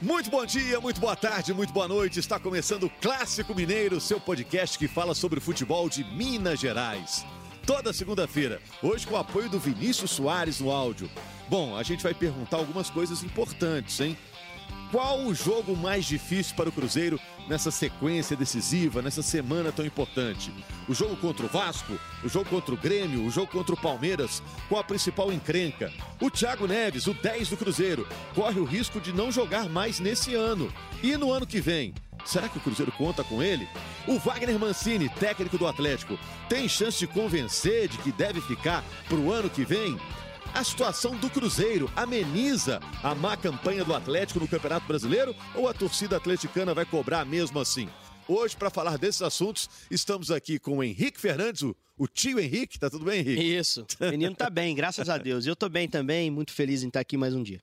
Muito bom dia, muito boa tarde, muito boa noite. Está começando o Clássico Mineiro, seu podcast que fala sobre o futebol de Minas Gerais. Toda segunda-feira, hoje com o apoio do Vinícius Soares no áudio. Bom, a gente vai perguntar algumas coisas importantes, hein? Qual o jogo mais difícil para o Cruzeiro nessa sequência decisiva, nessa semana tão importante? O jogo contra o Vasco? O jogo contra o Grêmio? O jogo contra o Palmeiras? Qual a principal encrenca? O Thiago Neves, o 10 do Cruzeiro, corre o risco de não jogar mais nesse ano. E no ano que vem? Será que o Cruzeiro conta com ele? O Wagner Mancini, técnico do Atlético, tem chance de convencer de que deve ficar para o ano que vem? A situação do Cruzeiro ameniza a má campanha do Atlético no Campeonato Brasileiro ou a torcida atleticana vai cobrar mesmo assim? Hoje, para falar desses assuntos, estamos aqui com o Henrique Fernandes, o, o tio Henrique. Tá tudo bem, Henrique? Isso. O menino tá bem, graças a Deus. Eu tô bem também, muito feliz em estar aqui mais um dia.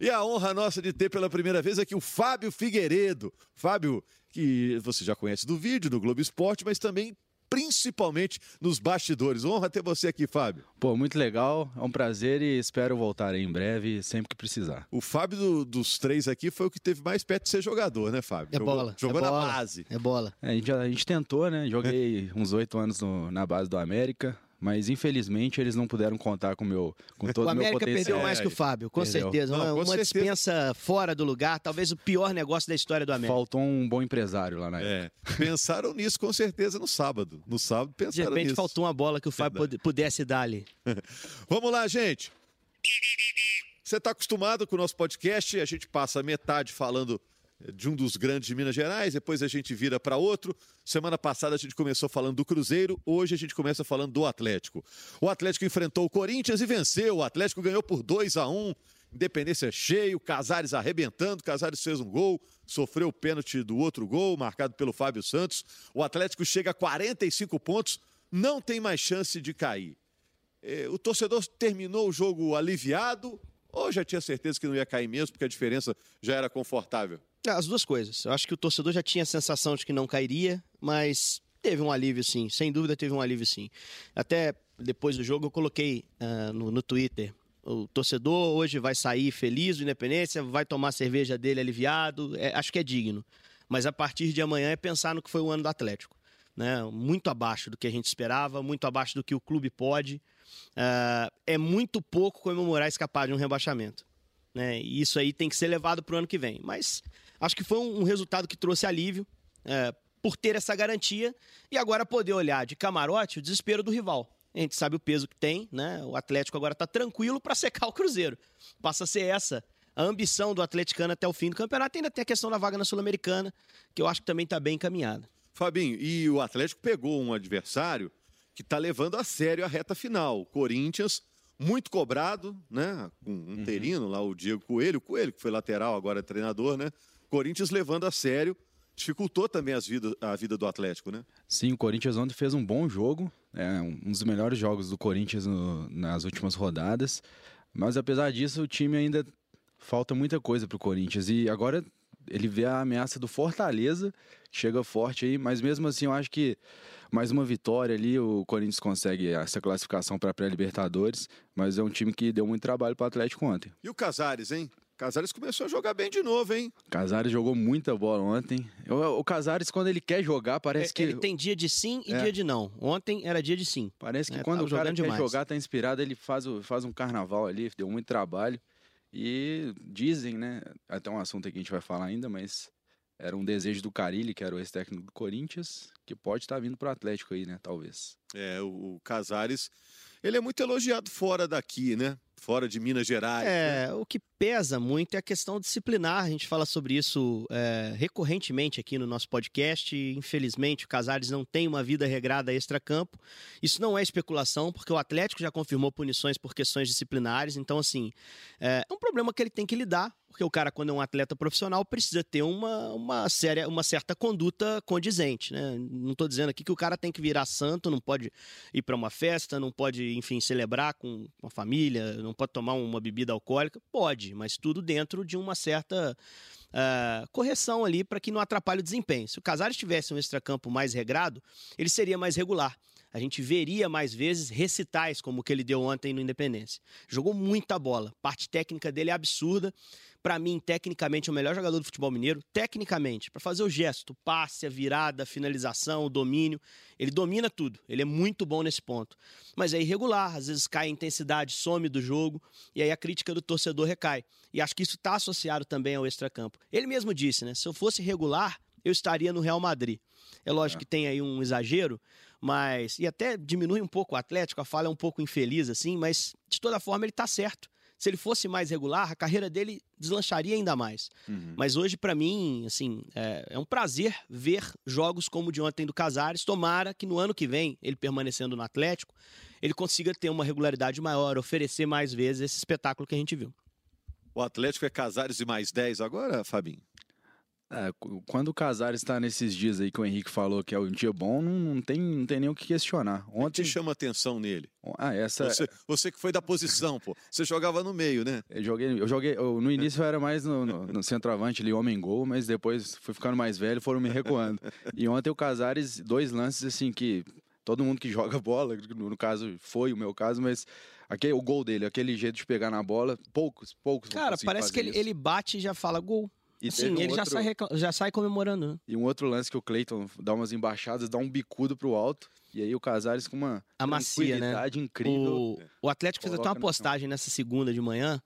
E a honra nossa de ter pela primeira vez aqui o Fábio Figueiredo. Fábio, que você já conhece do vídeo, do Globo Esporte, mas também principalmente nos bastidores. Honra ter você aqui, Fábio. Pô, muito legal, é um prazer e espero voltar em breve, sempre que precisar. O Fábio do, dos três aqui foi o que teve mais perto de ser jogador, né, Fábio? É jogou, bola. Jogou é na bola, base. É bola. É, a, gente, a gente tentou, né? Joguei uns oito anos no, na base do América. Mas infelizmente eles não puderam contar com meu, com todo o o meu América potencial. perdeu mais que o Fábio, com Perdeu. certeza. Não, uma com uma certeza. dispensa fora do lugar, talvez o pior negócio da história do América. Faltou um bom empresário lá na época. É, pensaram nisso com certeza no sábado. No sábado De pensaram repente nisso. faltou uma bola que o Fábio Verdade. pud- pudesse dar ali. Vamos lá, gente. Você está acostumado com o nosso podcast, a gente passa metade falando de um dos grandes de Minas Gerais, depois a gente vira para outro. Semana passada a gente começou falando do Cruzeiro, hoje a gente começa falando do Atlético. O Atlético enfrentou o Corinthians e venceu. O Atlético ganhou por 2 a 1 Independência cheio, Casares arrebentando, Casares fez um gol, sofreu o pênalti do outro gol, marcado pelo Fábio Santos. O Atlético chega a 45 pontos, não tem mais chance de cair. Eh, o torcedor terminou o jogo aliviado ou já tinha certeza que não ia cair mesmo, porque a diferença já era confortável? É, As duas coisas. Eu acho que o torcedor já tinha a sensação de que não cairia, mas teve um alívio sim. Sem dúvida teve um alívio sim. Até depois do jogo eu coloquei ah, no, no Twitter. O torcedor hoje vai sair feliz do Independência, vai tomar a cerveja dele aliviado. É, acho que é digno. Mas a partir de amanhã é pensar no que foi o ano do Atlético. Né? Muito abaixo do que a gente esperava, muito abaixo do que o clube pode. Ah, é muito pouco comemorar escapar de um rebaixamento né? E isso aí tem que ser levado para o ano que vem. Mas acho que foi um, resultado que trouxe alívio é, por ter essa garantia e agora poder olhar de camarote o desespero do rival. A gente sabe o peso que tem, né? O Atlético agora está tranquilo para secar o Cruzeiro. Passa a ser essa a ambição do atleticano até o fim do campeonato. Ainda tem a questão da vaga na Sul-Americana, que eu acho que também está bem encaminhada. Fabinho, e o Atlético pegou um adversário que está levando a sério a reta final. O Corinthians, muito cobrado, né? Com um terino lá, o Diego Coelho, o Coelho, que foi lateral, agora é treinador, né? Corinthians levando a sério, dificultou também as vida, a vida do Atlético, né? Sim, o Corinthians ontem fez um bom jogo, é um dos melhores jogos do Corinthians no- nas últimas rodadas. Mas apesar disso, o time ainda falta muita coisa pro Corinthians. E agora ele vê a ameaça do Fortaleza, que chega forte aí, mas mesmo assim eu acho que mais uma vitória ali, o Corinthians consegue essa classificação para pré-Libertadores, mas é um time que deu muito trabalho pro Atlético ontem. E o Casares, hein? Casares começou a jogar bem de novo, hein? Casares jogou muita bola ontem. O, o Casares, quando ele quer jogar, parece que. Ele tem dia de sim e É. dia de não. Ontem era dia de sim. Parece que É, quando o cara quer demais. jogar, tá inspirado, ele faz, o- faz um carnaval ali, deu muito trabalho. E dizem, né? Até um assunto que a gente vai falar ainda, mas era um desejo do Carilli, que era o ex-técnico do Corinthians, que pode estar vindo pro Atlético aí, né? Talvez. É, o, o Casares, ele é muito elogiado fora daqui, né? Fora de Minas Gerais. né? É, o que pesa muito é a questão disciplinar. A gente fala sobre isso é, recorrentemente aqui no nosso podcast. Infelizmente, o Casares não tem uma vida regrada extra-campo. Isso não é especulação, porque o Atlético já confirmou punições por questões disciplinares. Então, assim, é um problema que ele tem que lidar, porque o cara, quando é um atleta profissional, precisa ter uma, uma, séria, uma certa conduta condizente. Né? Não estou dizendo aqui que o cara tem que virar santo, não pode ir para uma festa, não pode, enfim, celebrar com a família, não pode tomar uma bebida alcoólica. Pode, mas tudo dentro de uma certa ah, correção ali para que não atrapalhe o desempenho. Se o Casares tivesse um extracampo mais regrado, ele seria mais regular. a gente veria mais vezes recitais como o que ele deu ontem no Independência. Jogou muita bola, parte técnica dele é absurda. Para mim, tecnicamente, é o melhor jogador do futebol mineiro. Tecnicamente, para fazer o gesto, o passe, a virada, a finalização, o domínio. Ele domina tudo. Ele é muito bom nesse ponto. Mas é irregular, às vezes cai a intensidade, some do jogo, e aí a crítica do torcedor recai. E acho que isso está associado também ao extracampo. Ele mesmo disse, né? Se eu fosse regular, eu estaria no Real Madrid. É lógico é. que tem aí um exagero, mas. E até diminui um pouco o Atlético, a fala é um pouco infeliz, assim, mas de toda forma ele está certo se ele fosse mais regular, a carreira dele deslancharia ainda mais. Uhum. Mas hoje, para mim, assim, é, é, um prazer ver jogos como o de ontem do Casares. Tomara que no ano que vem, ele permanecendo no Atlético, ele consiga ter uma regularidade maior, oferecer mais vezes esse espetáculo que a gente viu. O Atlético é Casares e mais 10 agora, Fabinho? É, quando o Casares está nesses dias aí que o Henrique falou que é um dia bom, não, não, tem, não tem nem o que questionar. Ontem... O que chama atenção nele? Ah, essa... Você, você, que foi da posição, pô. Você jogava no meio, né? Eu joguei, eu joguei eu, no início eu era mais no, no, no centroavante ali, homem-gol, mas depois fui ficando mais velho foram me recuando. e ontem o Casares, dois lances assim que todo mundo que joga bola, no caso foi o meu caso, mas aquele, o gol dele, aquele jeito de pegar na bola, poucos, poucos. Cara, parece que ele, ele, bate e já fala gol. E Sim, um ele outro... já, sai, já sai comemorando. Né? E um outro lance que o Cleiton dá umas embaixadas, dá um bicudo pro alto. E aí o Casares com uma a macia, né? incrível. O, o Atlético fez até uma postagem nessa segunda de manhã,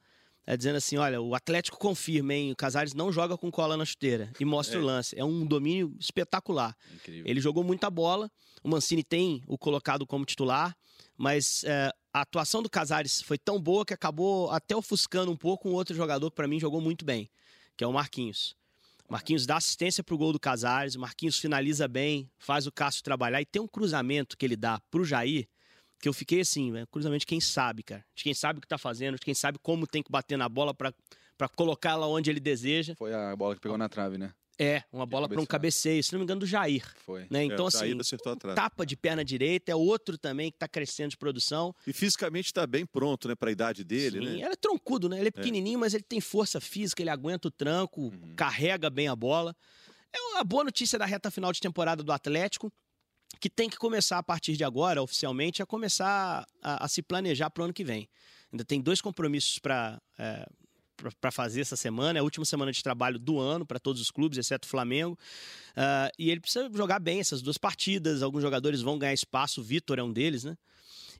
é, dizendo assim: olha, o Atlético confirma, hein? O Casares não joga com cola na chuteira. E mostra é. o lance. É um domínio espetacular. Incrível. Ele jogou muita bola. O Mancini tem o colocado como titular, mas é, a atuação do Casares foi tão boa que acabou até ofuscando um pouco um outro jogador que para mim jogou muito bem que é o Marquinhos. Marquinhos dá assistência pro gol do Casares, o Marquinhos finaliza bem, faz o Cássio trabalhar e tem um cruzamento que ele dá pro Jair, que eu fiquei assim, né? cruzamento de quem sabe, cara. De quem sabe o que tá fazendo, de quem sabe como tem que bater na bola para colocar ela onde ele deseja. Foi a bola que pegou na trave, né? É, uma bola para um cabeceio, se não me engano, do Jair. Foi. Né? Então, é, assim, tapa de perna direita, é outro também que está crescendo de produção. E fisicamente está bem pronto, né, para a idade dele, Sim, né? Ele é troncudo, né? Ele é, é. pequenininho, é. mas ele tem força física, ele aguenta o tranco, uhum. carrega bem a bola. É uma boa notícia da reta final de temporada do Atlético, que tem que começar a partir de agora, oficialmente, a começar a, a se planejar para o ano que vem. Ainda tem dois compromissos para é, para fazer essa semana, é a última semana de trabalho do ano para todos os clubes, exceto o Flamengo. Uh, e ele precisa jogar bem essas duas partidas. Alguns jogadores vão ganhar espaço, o Vitor é um deles, né?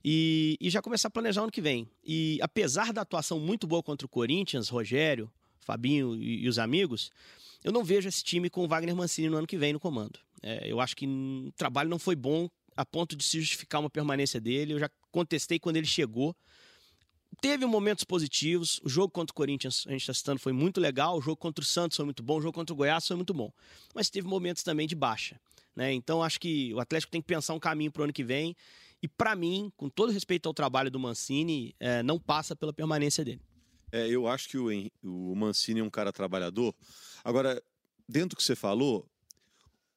E, e, já começar a planejar ano que vem. E apesar da atuação muito boa contra o Corinthians, Rogério, Fabinho e, e os amigos, eu não vejo esse time com o Wagner Mancini no ano que vem no comando. É, eu acho que o trabalho não foi bom a ponto de se justificar uma permanência dele. Eu já contestei quando ele chegou teve momentos positivos. O jogo contra o Corinthians, a gente está citando, foi muito legal. O jogo contra o Santos foi muito bom. O jogo contra o Goiás foi muito bom. Mas teve momentos também de baixa. Né? Então acho que o Atlético tem que pensar um caminho para o ano que vem. E para mim, com todo respeito ao trabalho do Mancini, é, não passa pela permanência dele. É, eu acho que o, o Mancini é um cara trabalhador. Agora, dentro do que você falou,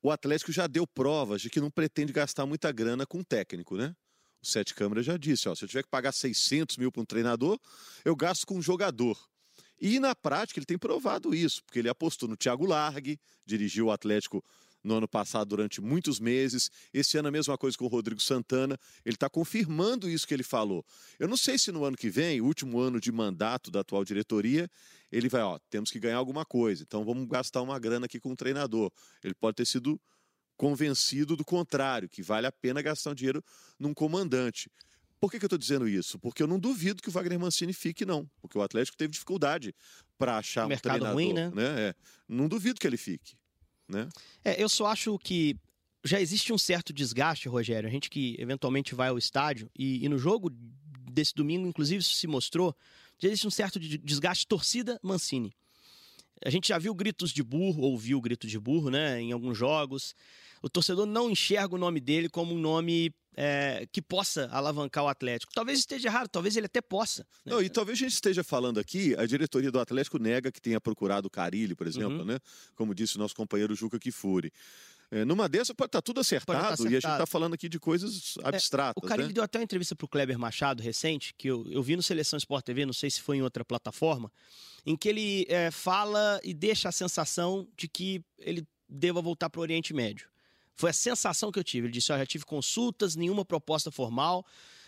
o Atlético já deu provas de que não pretende gastar muita grana com técnico, né? O Sete Câmara já disse, ó, se eu tiver que pagar 600 mil para um treinador, eu gasto com um jogador. E na prática ele tem provado isso, porque ele apostou no Thiago Largue, dirigiu o Atlético no ano passado durante muitos meses. Esse ano a mesma coisa com o Rodrigo Santana. Ele está confirmando isso que ele falou. Eu não sei se no ano que vem, último ano de mandato da atual diretoria, ele vai, ó, temos que ganhar alguma coisa. Então vamos gastar uma grana aqui com o treinador. Ele pode ter sido convencido do contrário, que vale a pena gastar um dinheiro num comandante. Por que, que eu estou dizendo isso? Porque eu não duvido que o Wagner Mancini fique, não. Porque o Atlético teve dificuldade para achar um treinador. Ruim, né? né? É. Não duvido que ele fique. Né? É, eu só acho que já existe um certo desgaste, Rogério. A gente que eventualmente vai ao estádio e, e no jogo desse domingo, inclusive, isso se mostrou. Já existe um certo desgaste torcida Mancini. A gente já viu gritos de burro, ouviu grito de burro, né, em alguns jogos o torcedor não enxerga o nome dele como um nome é, que possa alavancar o Atlético. Talvez esteja errado, talvez ele até possa. Né? Não, e talvez a gente esteja falando aqui, a diretoria do Atlético nega que tenha procurado o Carilli, por exemplo, uhum. né? Como disse o nosso companheiro Juca Kifuri. É, numa dessa pode estar tá tudo acertado, tá acertado, e a gente está falando aqui de coisas abstratas. É, o Carilli né? deu até uma entrevista para o Kleber Machado recente, que eu, eu vi no Seleção Sport TV, não sei se foi em outra plataforma, em que ele é, fala e deixa a sensação de que ele deva voltar para o Oriente Médio Foi a sensação que eu tive. Ele disse: oh, já tive consultas, nenhuma proposta formal.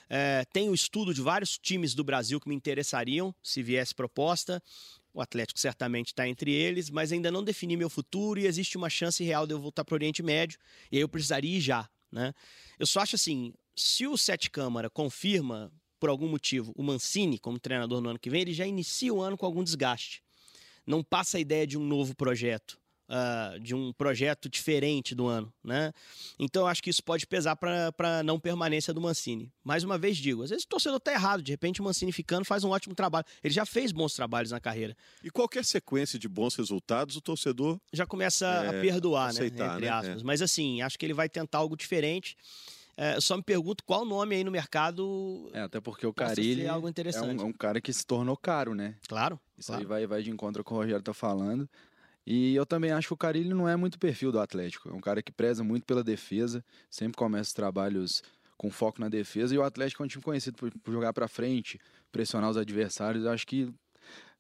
É, tenho estudo de vários times do Brasil que me interessariam se viesse proposta. O Atlético certamente está entre eles, mas ainda não defini meu futuro e existe uma chance real de eu voltar para o Oriente Médio e aí eu precisaria ir já. Né? Eu só acho assim: se o Sete Câmara confirma, por algum motivo, o Mancini como treinador no ano que vem, ele já inicia o ano com algum desgaste. Não passa a ideia de um novo projeto uh, de um projeto diferente do ano, né? Então eu acho que isso pode pesar para não permanência do Mancini. Mais uma vez digo, às vezes o torcedor tá errado, de repente o Mancini ficando faz um ótimo trabalho. Ele já fez bons trabalhos na carreira. E qualquer sequência de bons resultados, o torcedor já começa é, a perdoar, né? aceitar, né? Entre aspas. É. Mas assim, acho que ele vai tentar algo diferente. É, só me pergunto qual nome aí no mercado. É, até porque o Carilli é, algo interessante. É um, é um, cara que se tornou caro, né? Claro. Isso claro. aí vai, vai de encontro com o que o Rogério tá falando. E eu também acho que o Carilli não é muito perfil do Atlético. É um cara que preza muito pela defesa, sempre começa os trabalhos com foco na defesa. E o Atlético é um time conhecido por, por jogar para frente, pressionar os adversários. Eu acho que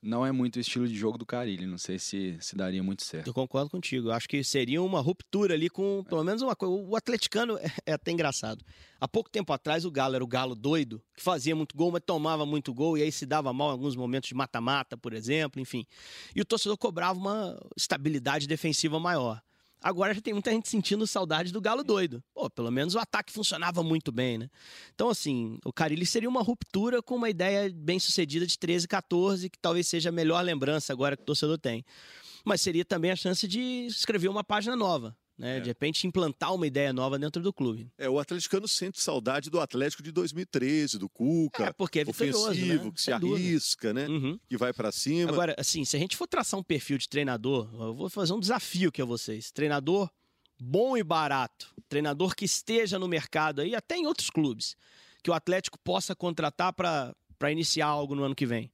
não é muito o estilo de jogo do Carilli. Não sei se, se daria muito certo. Eu concordo contigo. Acho que seria uma ruptura ali com, pelo menos uma coisa. O atleticano é, é, até engraçado. Há pouco tempo atrás, o Galo era o Galo doido, que fazia muito gol, mas tomava muito gol, e aí se dava mal em alguns momentos de mata-mata, por exemplo, enfim. E o torcedor cobrava uma estabilidade defensiva maior. Agora já tem muita gente sentindo saudade do Galo doido. Pô, pelo menos o ataque funcionava muito bem, né? Então, assim, o Carilli seria uma ruptura com uma ideia bem sucedida de 13, 14, que talvez seja a melhor lembrança agora que o torcedor tem. Mas seria também a chance de escrever uma página nova né? É. De repente implantar uma ideia nova dentro do clube. É, o atleticano sente saudade do Atlético de 2013, do Cuca. É, porque é ofensivo, né? que se arrisca, né? Uhum. Que vai para cima. Agora, assim, se a gente for traçar um perfil de treinador, eu vou fazer um desafio aqui a vocês. Treinador bom e barato, treinador que esteja no mercado aí, até em outros clubes, que o Atlético possa contratar para iniciar algo no ano que vem.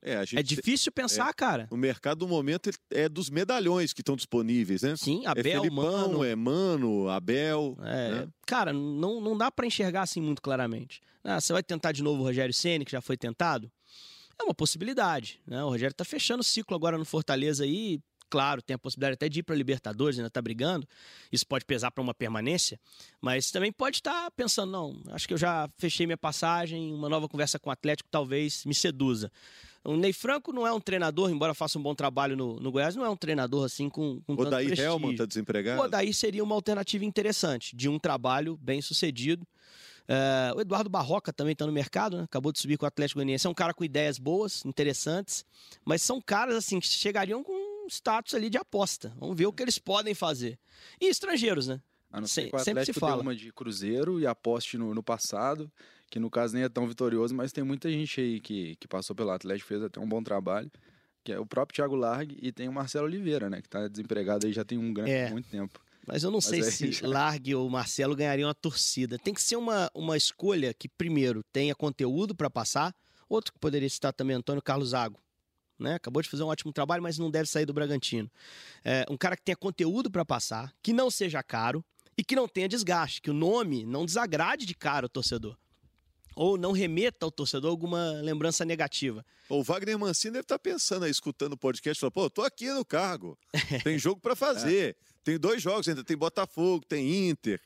É, é difícil pensar, é, cara. O mercado do momento é dos medalhões que estão disponíveis, né? Sim, é Abel, é Felipão, Mano. É Mano, Abel. É, né? Cara, não, não dá para enxergar assim muito claramente. Ah, você vai tentar de novo o Rogério Ceni que já foi tentado? É uma possibilidade. Né? O Rogério tá fechando o ciclo agora no Fortaleza aí. Claro, tem a possibilidade até de ir para Libertadores, ainda tá brigando. Isso pode pesar para uma permanência, mas também pode estar tá pensando, não, acho que eu já fechei minha passagem, uma nova conversa com o Atlético talvez me seduza. O Ney Franco não é um treinador, embora faça um bom trabalho no, no Goiás, não é um treinador assim com, com o tanto Daí Helman está desempregado? O Daí seria uma alternativa interessante, de um trabalho bem sucedido. Uh, o Eduardo Barroca também está no mercado, né? acabou de subir com o Atlético Goianiense. É um cara com ideias boas, interessantes, mas são caras assim que chegariam com status ali de aposta. Vamos ver o que eles podem fazer. E estrangeiros, né? A não ser que o Atlético se fala. uma de Cruzeiro e aposte no, no passado que no caso nem é tão vitorioso, mas tem muita gente aí que, que passou pelo Atlético, fez até um bom trabalho, que é o próprio Thiago Largue e tem o Marcelo Oliveira, né, que tá desempregado aí já tem um grande é. muito tempo. Mas eu não mas sei se já... Largue ou Marcelo ganhariam a torcida. Tem que ser uma, uma escolha que, primeiro, tenha conteúdo para passar. Outro que poderia citar também, Antônio Carlos Zago. Né? Acabou de fazer um ótimo trabalho, mas não deve sair do Bragantino. É, um cara que tenha conteúdo para passar, que não seja caro e que não tenha desgaste, que o nome não desagrade de cara o torcedor ou não remeta ao torcedor alguma lembrança negativa. O Wagner Mancini deve estar tá pensando aí, escutando o podcast, falando, pô, tô aqui no cargo, tem jogo para fazer, é. tem dois jogos ainda, tem Botafogo, tem Inter.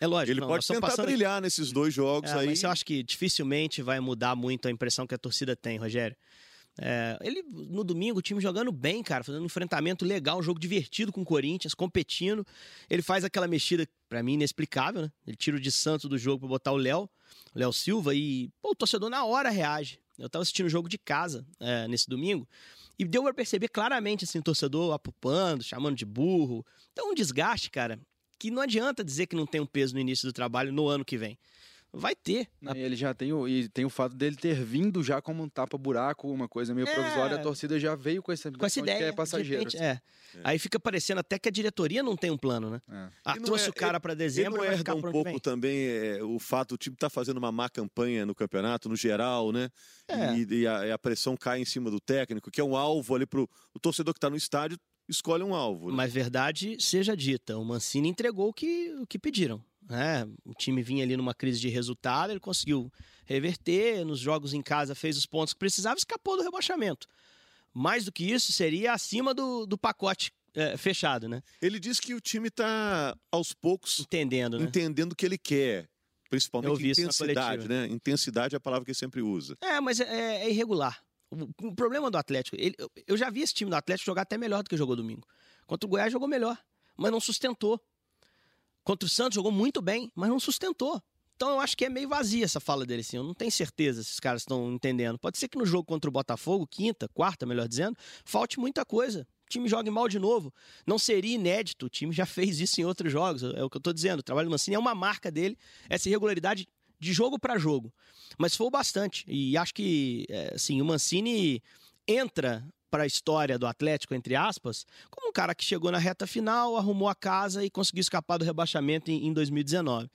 É lógico. Ele não, pode tentar passando... brilhar nesses dois jogos é, aí. Mas eu acho que dificilmente vai mudar muito a impressão que a torcida tem, Rogério. É, ele, no domingo, o time jogando bem, cara, fazendo um enfrentamento legal, um jogo divertido com o Corinthians, competindo. Ele faz aquela mexida, para mim, inexplicável, né? Ele tira o de Santos do jogo para botar o Léo. Léo Silva, e pô, o torcedor na hora reage. Eu tava assistindo o jogo de casa é, nesse domingo e deu para perceber claramente assim, o torcedor apupando, chamando de burro. Então, um desgaste, cara, que não adianta dizer que não tem um peso no início do trabalho no ano que vem vai ter. Não, ele já tem o, e tem o fato dele ter vindo já como um tapa-buraco, uma coisa meio é, provisória, a torcida já veio com essa, com essa ideia, que é passageiro. Repente, é. é. Aí fica parecendo até que a diretoria não tem um plano, né? É. Ah, trouxe é, o cara para dezembro, e não herda um pouco também é, o fato do time estar tá fazendo uma má campanha no campeonato, no geral, né? É. E, e, a, e, a, pressão cai em cima do técnico, que é um alvo ali pro o torcedor que está no estádio escolhe um alvo. Né? Mas verdade seja dita, o Mancini entregou o que, o que pediram. Né? O time vinha ali numa crise de resultado, ele conseguiu reverter, nos jogos em casa fez os pontos que precisava, escapou do rebaixamento. Mais do que isso, seria acima do, do pacote é, fechado, né? Ele diz que o time está aos poucos entendendo, né? entendendo o que ele quer. Principalmente intensidade, né? Intensidade é a palavra que ele sempre usa. É, mas é, é irregular. O, o, problema do Atlético, ele, eu já vi esse time do Atlético jogar até melhor do que jogou domingo. Contra o Goiás jogou melhor, mas não sustentou. Contra o Santos jogou muito bem, mas não sustentou. Então eu acho que é meio vazia essa fala dele, assim. Eu não tenho certeza se os caras estão entendendo. Pode ser que no jogo contra o Botafogo, quinta, quarta, melhor dizendo, falte muita coisa. O time jogue mal de novo. Não seria inédito. O time já fez isso em outros jogos. É o que eu estou dizendo. O trabalho do Mancini é uma marca dele, essa irregularidade de jogo para jogo. Mas foi bastante. E acho que, é, assim, o Mancini entra para a história do Atlético, entre aspas, como um cara que chegou na reta final, arrumou a casa e conseguiu escapar do rebaixamento em, em 2019.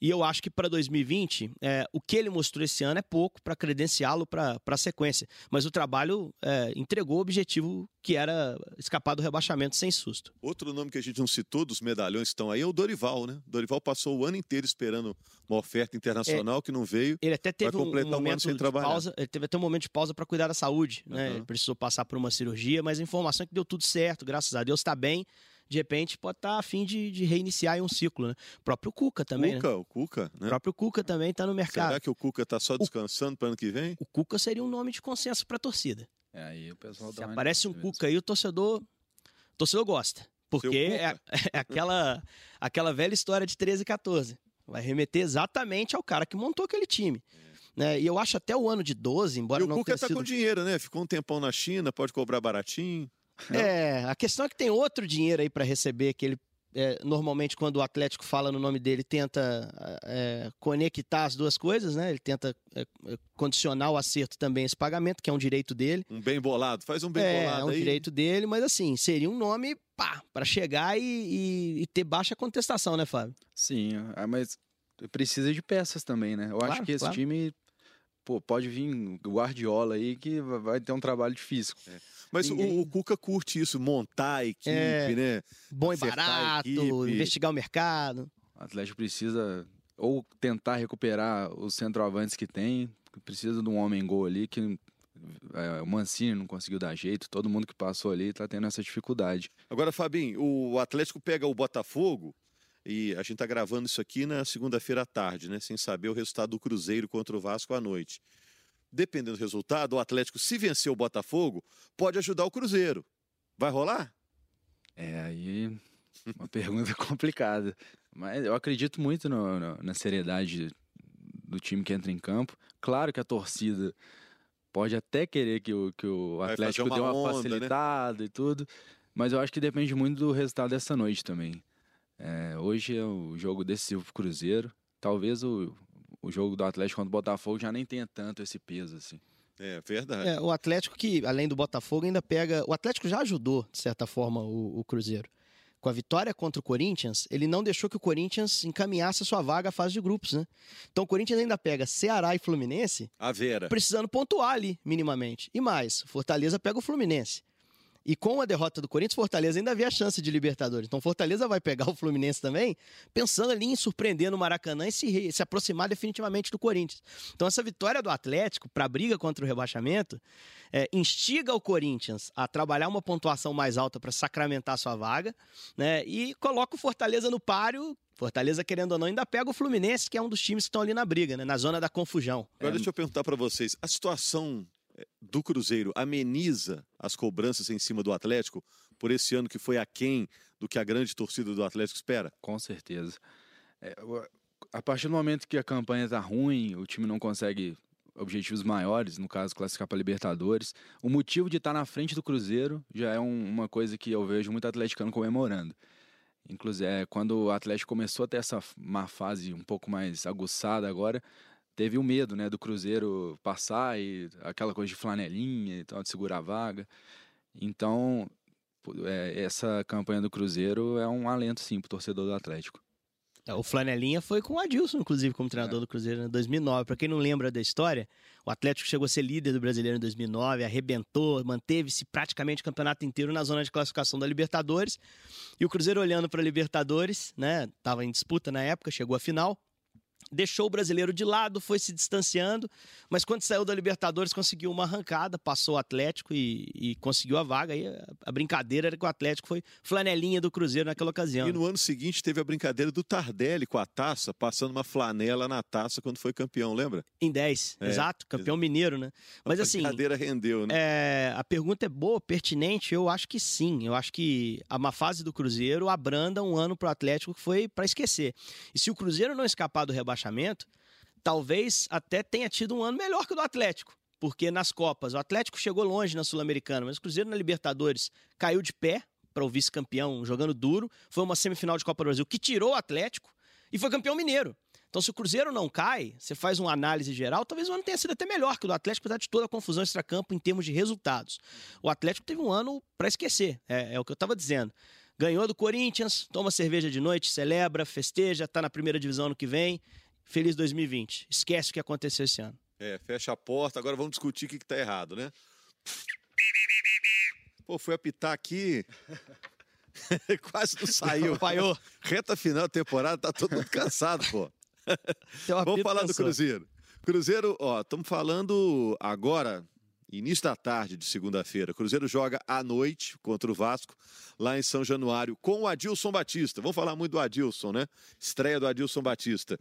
E eu acho que para 2020, é, o que ele mostrou esse ano é pouco para credenciá-lo para a sequência. Mas o trabalho é, entregou o objetivo que era escapar do rebaixamento sem susto. Outro nome que a gente não citou dos medalhões que estão aí é o Dorival, né? Dorival passou o ano inteiro esperando uma oferta internacional é, que não veio. Ele até teve um, um, momento um de pausa. Ele teve até um momento de pausa para cuidar da saúde, né? Ele precisou passar por uma cirurgia, mas a informação é que deu tudo certo, graças a Deus, está bem de repente pode estar tá a fim de, de reiniciar um ciclo, né? O próprio Cuca também, Cuca, né? O Cuca, né? O próprio Cuca também está no mercado. Será que o Cuca está só descansando para ano que vem? O Cuca seria um nome de consenso para a torcida. É, aí o pessoal Se aparece um Cuca aí, o torcedor, o torcedor gosta. Porque é, é, aquela, aquela velha história de 13 e 14. Vai remeter exatamente ao cara que montou aquele time. É. Né? E eu acho até o ano de 12, embora e não o Cuca está sido... com dinheiro, né? Ficou um tempão na China, pode cobrar baratinho. Não? É, a questão é que tem outro dinheiro aí para receber que ele é, normalmente quando o Atlético fala no nome dele tenta é, conectar as duas coisas, né? Ele tenta é, é condicionar o acerto também esse pagamento, que é um direito dele. Um bem bolado, faz um bem é, bolado É, um aí. direito dele, mas assim, seria um nome pá, para chegar e, e, e, ter baixa contestação, né, Fábio? Sim, é, mas precisa de peças também, né? Eu claro, acho que esse claro. time pô, pode vir Guardiola aí que vai ter um trabalho difícil. É. Mas Ninguém... o, o, Cuca curte isso, montar a equipe, é, né? Bom e barato, investigar o mercado. O Atlético precisa ou tentar recuperar os centroavantes que tem, precisa de um homem gol ali que é, o Mancini não conseguiu dar jeito, todo mundo que passou ali está tendo essa dificuldade. Agora, Fabinho, o Atlético pega o Botafogo e a gente está gravando isso aqui na segunda-feira à tarde, né? Sem saber o resultado do Cruzeiro contra o Vasco à noite dependendo do resultado, o Atlético, se vencer o Botafogo, pode ajudar o Cruzeiro. Vai rolar? É, aí uma pergunta complicada. Mas eu acredito muito no, no, na seriedade do time que entra em campo. Claro que a torcida pode até querer que o, que o Atlético dê uma onda, né? facilitada né? e tudo, mas eu acho que depende muito do resultado dessa noite também. É, hoje é o jogo decisivo pro Cruzeiro. Talvez o, o jogo do Atlético contra o Botafogo já nem tenha tanto esse peso, assim. É verdade. É, o Atlético que, além do Botafogo, ainda pega. O Atlético já ajudou, de certa forma, o, o, Cruzeiro. Com a vitória contra o Corinthians, ele não deixou que o Corinthians encaminhasse a sua vaga à fase de grupos, né? Então o Corinthians ainda pega Ceará e Fluminense. A Vera. Precisando pontuar ali, minimamente. E mais, Fortaleza pega o Fluminense. E com a derrota do Corinthians, Fortaleza ainda vê a chance de Libertadores. Então Fortaleza vai pegar o Fluminense também, pensando ali em surpreender no Maracanã e se, se aproximar definitivamente do Corinthians. Então essa vitória do Atlético para a briga contra o rebaixamento é, instiga o Corinthians a trabalhar uma pontuação mais alta para sacramentar sua vaga, né? E coloca o Fortaleza no páreo Fortaleza, querendo ou não, ainda pega o Fluminense, que é um dos times que estão ali na briga, né? na zona da confusão. Agora, é... deixa eu perguntar para vocês: a situação do Cruzeiro ameniza as cobranças em cima do Atlético por esse ano que foi aquém do que a grande torcida do Atlético espera? Com certeza. É, a partir do momento que a campanha está ruim, o time não consegue objetivos maiores, no caso, classificar para Libertadores, o motivo de estar tá na frente do Cruzeiro já é um, uma coisa que eu vejo muito atleticano comemorando. Inclusive, é, quando o Atlético começou a ter essa má fase um pouco mais aguçada agora, teve o medo, né, do Cruzeiro passar e aquela coisa de flanelinha e tal, de segurar a vaga. Então, é, essa campanha do Cruzeiro é um alento, sim, pro torcedor do Atlético. É, o Flanelinha foi com o Adilson, inclusive, como treinador é. do Cruzeiro em 2009. Para quem não lembra da história, o Atlético chegou a ser líder do Brasileiro em 2009, arrebentou, manteve-se praticamente o campeonato inteiro na zona de classificação da Libertadores. E o Cruzeiro olhando para a Libertadores, né, tava em disputa na época, chegou à final deixou o brasileiro de lado, foi se distanciando, mas quando saiu da Libertadores conseguiu uma arrancada, passou o Atlético e, e conseguiu a vaga. Aí a, brincadeira era que o Atlético foi flanelinha do Cruzeiro naquela ocasião. E no ano seguinte teve a brincadeira do Tardelli com a taça, passando uma flanela na taça quando foi campeão, lembra? Em 10, é, exato, campeão exato. mineiro, né? Mas a assim. A brincadeira rendeu, né? É, a pergunta é boa, pertinente, eu acho que sim. Eu acho que a má fase do Cruzeiro abranda um ano pro Atlético que foi para esquecer. E se o Cruzeiro não escapar do rebaixamento, talvez até tenha tido um ano melhor que o do Atlético. Porque nas Copas, o Atlético chegou longe na Sul-Americana, mas o Cruzeiro na Libertadores caiu de pé para o vice-campeão jogando duro. Foi uma semifinal de Copa do Brasil que tirou o Atlético e foi campeão mineiro. Então, se o Cruzeiro não cai, você faz uma análise geral, talvez o ano tenha sido até melhor que o do Atlético, apesar de toda a confusão extra-campo em termos de resultados. O Atlético teve um ano para esquecer, é, é, o que eu estava dizendo. Ganhou do Corinthians, toma cerveja de noite, celebra, festeja, está na primeira divisão ano que vem. Feliz 2020. Esquece o que aconteceu esse ano. É, fecha a porta. Agora vamos discutir o que está errado, né? Pô, foi apitar aqui. Quase não saiu. Falhou. Reta final da temporada, tá todo mundo cansado, pô. Vamos falar do Cruzeiro. Cruzeiro, ó, estamos falando agora, início da tarde de segunda-feira. Cruzeiro joga à noite contra o Vasco, lá em São Januário, com o Adilson Batista. Vamos falar muito do Adilson, né? Estreia do Adilson Batista.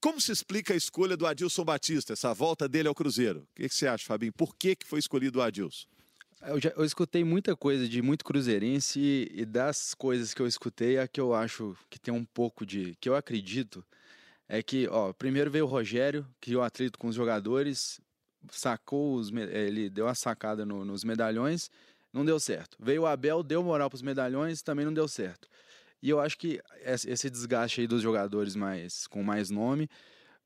Como se explica a escolha do Adilson Batista, essa volta dele ao Cruzeiro? O que, você acha, Fabinho? Por que, que foi escolhido o Adilson? Eu, já, eu escutei muita coisa de muito cruzeirense e, e das coisas que eu escutei, a que eu acho que tem um pouco de. que eu acredito é que, ó, primeiro veio o Rogério, criou atrito com os jogadores, sacou os. ele deu uma sacada no, nos medalhões, não deu certo. Veio o Abel, deu moral para os medalhões, também não deu certo. E eu acho que esse desgaste aí dos jogadores mais com mais nome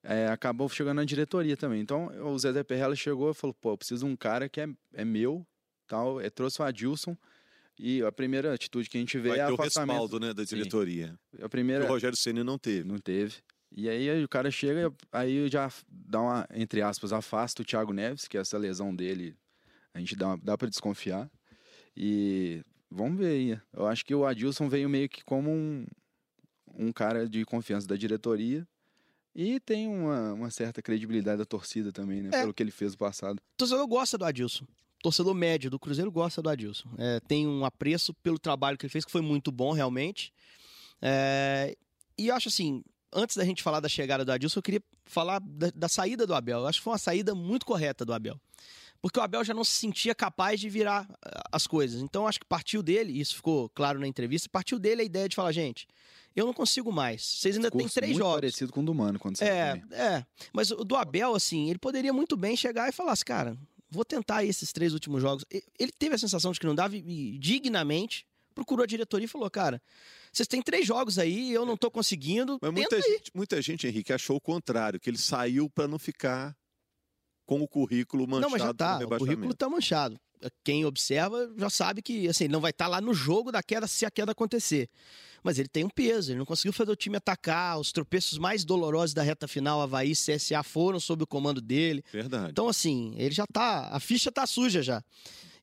é, acabou chegando na diretoria também. Então o Zé Perrella chegou e falou: pô, eu preciso de um cara que é, é meu, tal. É, trouxe o Adilson. E a primeira atitude que a gente vê Vai é ter o respaldo né, da diretoria. Sim. A primeira... O Rogério Ceni não teve. Não teve. E aí, aí o cara chega, aí já dá uma, entre aspas, afasta o Thiago Neves, que essa lesão dele, a gente dá, dá para desconfiar. E Vamos ver aí. Eu acho que o Adilson veio meio que como um, um cara de confiança da diretoria. E tem uma, uma certa credibilidade da torcida também, né? É. Pelo que ele fez no passado. O torcedor gosta do Adilson. O torcedor médio do Cruzeiro gosta do Adilson. É, tem um apreço pelo trabalho que ele fez, que foi muito bom, realmente. É, e eu acho assim, antes da gente falar da chegada do Adilson, eu queria falar da, da saída do Abel. Eu acho que foi uma saída muito correta do Abel porque o Abel já não se sentia capaz de virar eh, as coisas. Então acho que partiu dele, isso ficou claro na entrevista, partiu dele a ideia de falar, gente, eu não consigo mais. Vocês ainda têm três muito jogos. parecido com o do Mano quando você É, é. Mas o do Abel, assim, ele poderia muito bem chegar e falar assim, cara, vou tentar esses três últimos jogos. Ele teve a sensação de que não dava e dignamente procurou a diretoria e falou, cara, vocês têm três jogos aí, eu não tô conseguindo. Mas muita gente, muita gente, Henrique, achou o contrário, que ele saiu para não ficar com o currículo manchado. Não, mas já tá, o currículo está manchado. Quem observa já sabe que assim, ele não vai estar tá lá no jogo da queda se a queda acontecer. Mas ele tem um peso, ele não conseguiu fazer o time atacar. Os tropeços mais dolorosos da reta final, Havaí e CSA, foram sob o comando dele. Verdade. Então, assim, ele já tá. A ficha tá suja já.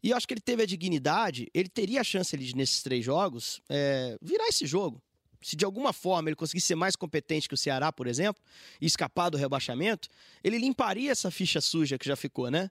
E eu acho que ele teve a dignidade, ele teria a chance ali, nesses três jogos, é, virar esse jogo se de alguma forma ele conseguisse ser mais competente que o Ceará, por exemplo, e escapar do rebaixamento, ele limparia essa ficha suja que já ficou, né?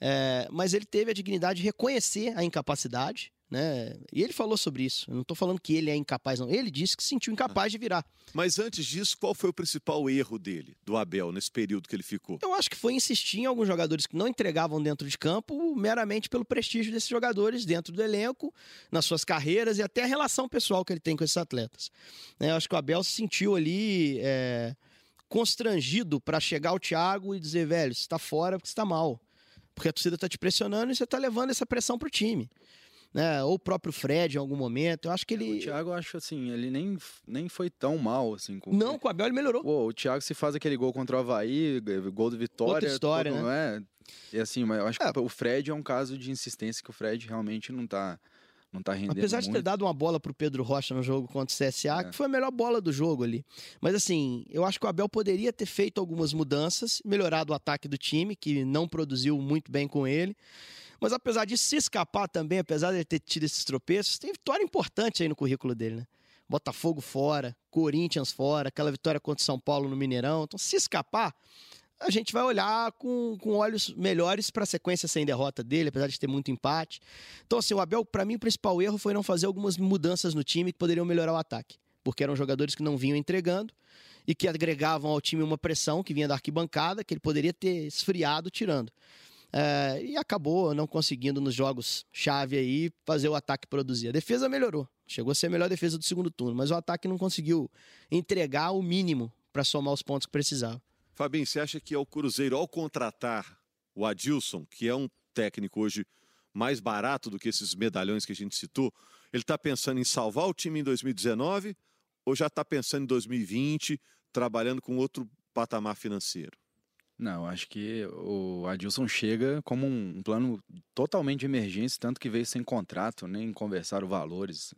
É, mas ele teve a dignidade de reconhecer a incapacidade né? E ele falou sobre isso. Eu não estou falando que ele é incapaz, não. Ele disse que se sentiu incapaz de virar. Mas antes disso, qual foi o principal erro dele, do Abel, nesse período que ele ficou? Eu acho que foi insistir em alguns jogadores que não entregavam dentro de campo, meramente pelo prestígio desses jogadores dentro do elenco, nas suas carreiras e até a relação pessoal que ele tem com esses atletas. É, eu acho que o Abel se sentiu ali é, constrangido para chegar ao Thiago e dizer, velho, você está fora porque você está mal. Porque a torcida está te pressionando e você está levando essa pressão para o time né? Ou o próprio Fred em algum momento. Eu acho que ele. O Thiago, eu acho assim, ele nem, nem foi tão mal assim. Com... Não, com o Abel ele melhorou. Pô, o Thiago se faz aquele gol contra o Havaí, gol do Vitória. Outra história, todo, né? Não é? E assim, mas eu acho é. que o Fred é um caso de insistência que o Fred realmente não tá não tá rendendo Apesar muito. de ter dado uma bola pro Pedro Rocha no jogo contra o CSA, é. que foi a melhor bola do jogo ali. Mas assim, eu acho que o Abel poderia ter feito algumas mudanças, melhorado o ataque do time, que não produziu muito bem com ele. Mas apesar de se escapar também, apesar de ele ter tido esses tropeços, tem vitória importante aí no currículo dele, né? Botafogo fora, Corinthians fora, aquela vitória contra o São Paulo no Mineirão. Então, se escapar, a gente vai olhar com, com olhos melhores para a sequência sem derrota dele, apesar de ter muito empate. Então, assim, o Abel, para mim, o principal erro foi não fazer algumas mudanças no time que poderiam melhorar o ataque, porque eram jogadores que não vinham entregando e que agregavam ao time uma pressão que vinha da arquibancada, que ele poderia ter esfriado tirando. É, e acabou não conseguindo nos jogos chave aí fazer o ataque produzir. A defesa melhorou, chegou a ser a melhor defesa do segundo turno, mas o ataque não conseguiu entregar o mínimo para somar os pontos que precisava. Fabinho, você acha que é o Cruzeiro, ao contratar o Adilson, que é um técnico hoje mais barato do que esses medalhões que a gente citou, ele está pensando em salvar o time em 2019 ou já está pensando em 2020, trabalhando com outro patamar financeiro? Não, acho que o Adilson chega como um plano totalmente de emergência, tanto que veio sem contrato, nem conversaram valores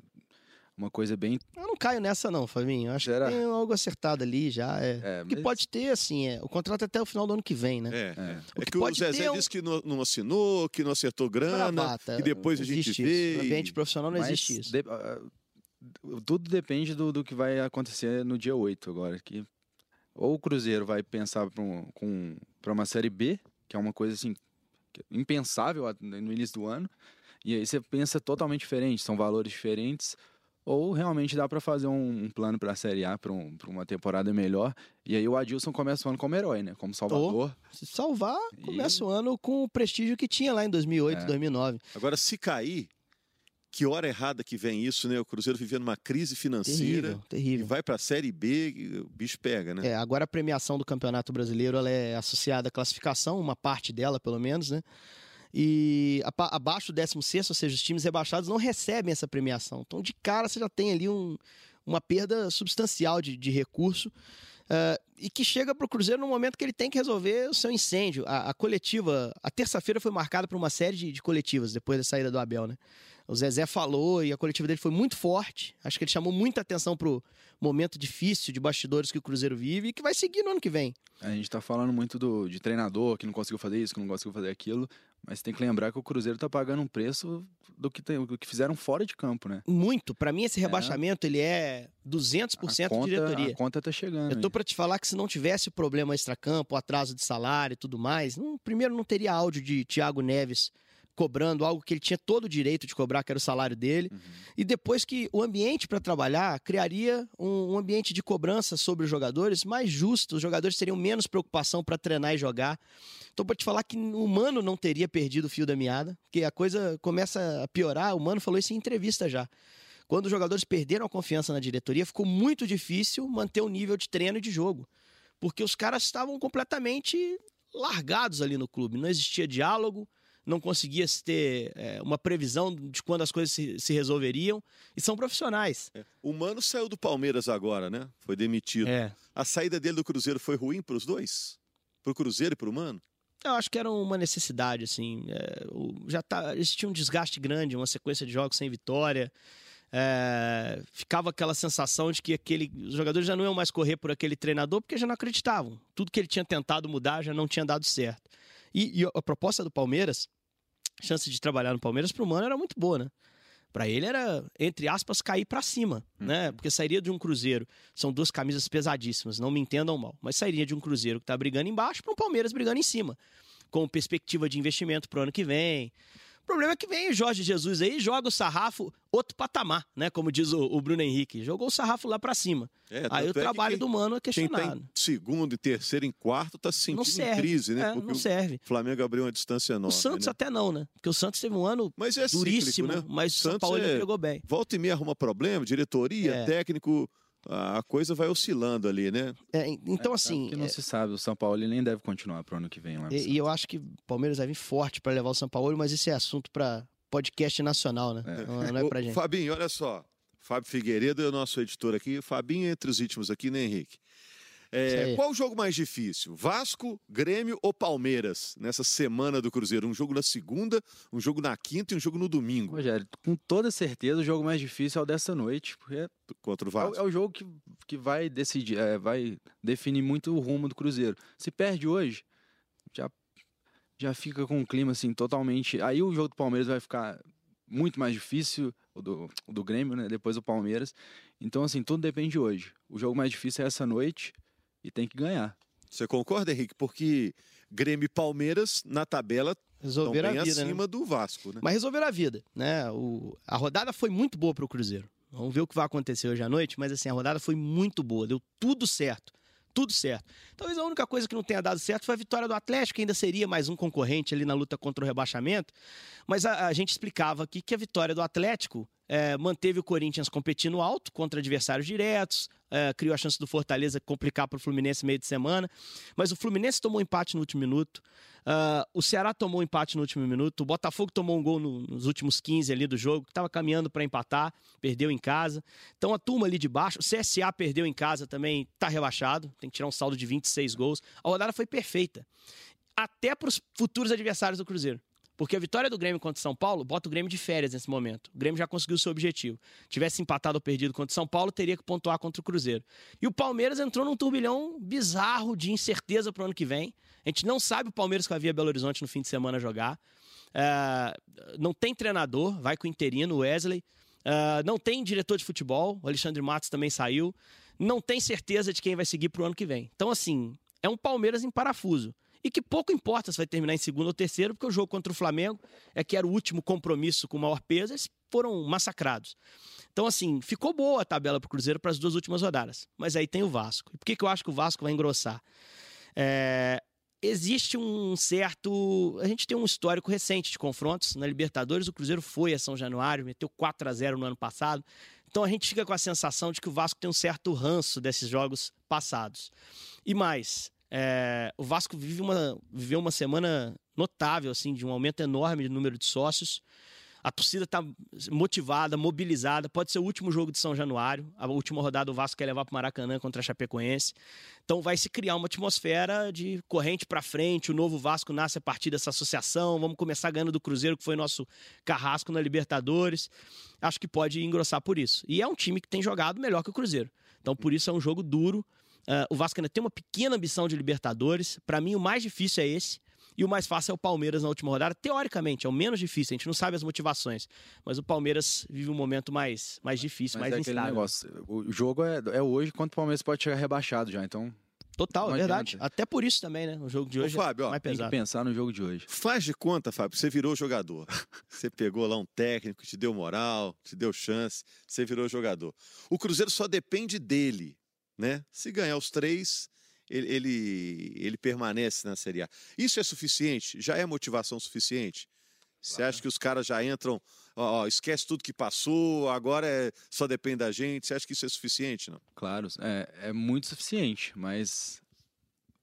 uma coisa bem. Eu não caio nessa, não, Fabinho. Acho Será? que tem algo acertado ali já. É. é mas... Que pode ter, assim, é, o contrato é até o final do ano que vem, né? É. é. O que, é que o Zezé um... disse que não, não, assinou, que não acertou grana, Bravata. que depois a gente vê. No ambiente profissional não mas existe isso. De... Tudo depende do, do que vai acontecer no dia 8 agora. Que ou o Cruzeiro vai pensar para um, uma Série B, que é uma coisa assim impensável no início do ano, e aí você pensa totalmente diferente, são valores diferentes, ou realmente dá para fazer um, um, plano para a Série A, para um, uma temporada melhor. E aí o Adilson começa o ano como herói, né? Como salvador. Oh, se salvar, e... começa o ano com o prestígio que tinha lá em 2008, é. 2009. Agora, se cair, que hora errada que vem isso, né? O Cruzeiro vivendo uma crise financeira. Terrível, terrível. E vai para a Série B, o bicho pega, né? É, agora a premiação do Campeonato Brasileiro ela é associada à classificação, uma parte dela, pelo menos, né? E abaixo do 16, ou seja, os times rebaixados não recebem essa premiação. Então, de cara, você já tem ali um, uma perda substancial de, de recurso. Uh, e que chega para o Cruzeiro no momento que ele tem que resolver o seu incêndio. A, a coletiva, a terça-feira foi marcada por uma série de, de, coletivas depois da saída do Abel, né? O Zezé falou e a coletiva dele foi muito forte. Acho que ele chamou muita atenção pro momento difícil de bastidores que o Cruzeiro vive e que vai seguir no ano que vem. A gente está falando muito do, de treinador que não conseguiu fazer isso, que não conseguiu fazer aquilo, mas tem que lembrar que o Cruzeiro está pagando um preço do que, tem, do que fizeram fora de campo, né? Muito. Para mim, esse é. rebaixamento é. ele é 200% a conta, de diretoria. A conta tá chegando. Eu tô para te falar que se não tivesse o problema extra-campo, atraso de salário e tudo mais, não, primeiro não teria áudio de Thiago Neves cobrando algo que ele tinha todo o direito de cobrar, que era o salário dele. Uhum. E depois que o ambiente para trabalhar criaria um, um, ambiente de cobrança sobre os jogadores mais justo, os jogadores teriam menos preocupação para treinar e jogar. Então, para te falar que o Mano não teria perdido o fio da meada, porque a coisa começa a piorar. O Mano falou isso em entrevista já. Quando os jogadores perderam a confiança na diretoria, ficou muito difícil manter o nível de treino e de jogo. Porque os caras estavam completamente largados ali no clube. Não existia diálogo, não conseguia ter é, uma previsão de quando as coisas se, se resolveriam. E são profissionais. É. O Mano saiu do Palmeiras agora, né? Foi demitido. É. A saída dele do Cruzeiro foi ruim para os dois? Para o Cruzeiro e para o Mano? Eu acho que era uma necessidade, assim. É, já tá, existia um desgaste grande, uma sequência de jogos sem vitória. É, ficava aquela sensação de que aquele, os jogadores já não iam mais correr por aquele treinador porque já não acreditavam. Tudo que ele tinha tentado mudar já não tinha dado certo. E, e a proposta do Palmeiras, chance de trabalhar no Palmeiras para o Mano era muito boa, né? Para ele era, entre aspas, cair para cima, hum. né? Porque sairia de um Cruzeiro. São duas camisas pesadíssimas, não me entendam mal. Mas sairia de um Cruzeiro que está brigando embaixo para um Palmeiras brigando em cima. Com perspectiva de investimento para o ano que vem, problema é que vem o Jorge Jesus aí joga o sarrafo outro patamar, né? Como diz o, o Bruno Henrique. Jogou o sarrafo lá para cima. É, aí o é trabalho do Mano é questionado. Quem tá segundo, e terceiro, em quarto tá se sentindo serve, em crise, né? É, não serve. O Flamengo abriu uma distância enorme. O Santos né? até não, né? Porque o Santos teve um ano mas é duríssimo, cíclico, né? mas o São Paulo é... pegou bem. Volta e meia arruma problema, diretoria, é. técnico a coisa vai oscilando ali, né? É, então, é, assim. Que não é... se sabe, o São Paulo nem deve continuar pro ano que vem lá. E, e, eu acho que o Palmeiras vai vir forte para levar o São Paulo, mas esse é assunto para podcast nacional, né? É. Não, não é pra gente. Fabinho, olha só. Fábio Figueiredo é o nosso editor aqui. Fabinho entre os ritmos aqui, né, Henrique? É, qual o jogo mais difícil? Vasco, Grêmio ou Palmeiras nessa semana do Cruzeiro? Um jogo na segunda, um jogo na quinta e um jogo no domingo. Rogério, com toda certeza o jogo mais difícil é o dessa noite, porque contra o Vasco. É, é o jogo que, que vai decidir, é, vai definir muito o rumo do Cruzeiro. Se perde hoje, já já fica com um clima assim totalmente. Aí o jogo do Palmeiras vai ficar muito mais difícil, o do, o do Grêmio, né? Depois o Palmeiras. Então, assim, tudo depende de hoje. O jogo mais difícil é essa noite e tem que ganhar. Você concorda, Henrique? Porque Grêmio e Palmeiras, na tabela, estão bem a vida, acima né? do Vasco, né? Mas resolveram a vida, né? O, a rodada foi muito boa para o Cruzeiro. Vamos ver o que vai acontecer hoje à noite, mas assim, a rodada foi muito boa, deu tudo certo. Tudo certo. Talvez a única coisa que não tenha dado certo foi a vitória do Atlético, que ainda seria mais um concorrente ali na luta contra o rebaixamento. Mas a, a gente explicava aqui que a vitória do Atlético é, manteve o Corinthians competindo alto contra adversários diretos, é, criou a chance do Fortaleza complicar para o Fluminense meio de semana. Mas o Fluminense tomou empate no último minuto. Uh, o Ceará tomou empate no último minuto. O Botafogo tomou um gol no, nos últimos 15 ali do jogo, que estava caminhando para empatar, perdeu em casa. Então a turma ali de baixo, o CSA perdeu em casa também, está rebaixado, tem que tirar um saldo de 26 gols. A rodada foi perfeita. Até para os futuros adversários do Cruzeiro. Porque a vitória do Grêmio contra o São Paulo bota o Grêmio de férias nesse momento. O Grêmio já conseguiu seu objetivo. Tivesse empatado ou perdido contra o São Paulo, teria que pontuar contra o Cruzeiro. E o Palmeiras entrou num turbilhão bizarro de incerteza para o ano que vem. A gente não sabe o Palmeiras que vai vir a Belo Horizonte no fim de semana jogar. É, não tem treinador, vai com o interino, Wesley. É, não tem diretor de futebol, o Alexandre Matos também saiu. Não tem certeza de quem vai seguir para o ano que vem. Então, assim, é um Palmeiras em parafuso e que pouco importa se vai terminar em segundo ou terceiro, porque o jogo contra o Flamengo é que era o último compromisso com o maior peso, eles foram massacrados. Então, assim, ficou boa a tabela para o Cruzeiro para as duas últimas rodadas. Mas aí tem o Vasco. E por que, que eu acho que o Vasco vai engrossar? É... Existe um certo. A gente tem um histórico recente de confrontos. Na Libertadores, o Cruzeiro foi a São Januário, meteu 4 a 0 no ano passado. Então a gente fica com a sensação de que o Vasco tem um certo ranço desses jogos passados. E mais, é, o Vasco vive uma, viveu uma semana notável, assim, de um aumento enorme de número de sócios. A torcida está motivada, mobilizada. Pode ser o último jogo de São Januário. A última rodada o Vasco quer levar para o Maracanã contra a Chapecoense. Então vai se criar uma atmosfera de corrente para frente. O novo Vasco nasce a partir dessa associação. Vamos começar ganhando do Cruzeiro, que foi nosso carrasco na Libertadores. Acho que pode engrossar por isso. E é um time que tem jogado melhor que o Cruzeiro. Então por isso é um jogo duro. Uh, o Vasco ainda tem uma pequena ambição de Libertadores. Para mim, o mais difícil é esse. E o mais fácil é o Palmeiras na última rodada. Teoricamente, é o menos difícil. A gente não sabe as motivações. Mas o Palmeiras vive um momento mais, mais difícil, mas mais é instável. negócio. O jogo é, é hoje, quanto o Palmeiras pode chegar rebaixado já. Então, Total, é verdade. Até por isso também, né? O jogo de hoje Ô, Fábio, é mais tem pesado. que pensar no jogo de hoje. Faz de conta, Fábio, você virou jogador. Você pegou lá um técnico, te deu moral, te deu chance, você virou jogador. O Cruzeiro só depende dele, né? Se ganhar os três, ele, ele, ele permanece na Série A. Isso é suficiente? Já é motivação suficiente? Você Claro. acha que os caras já entram, ó, ó, esquece tudo que passou, agora é, só depende da gente? Você acha que isso é suficiente, não? Claro, é, é muito suficiente, mas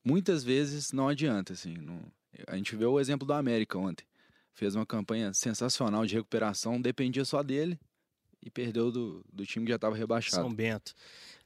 muitas vezes não adianta, assim. não- a gente vê o exemplo do América ontem. Fez uma campanha sensacional de recuperação, dependia só dele e perdeu do, do time que já estava rebaixado. São Bento.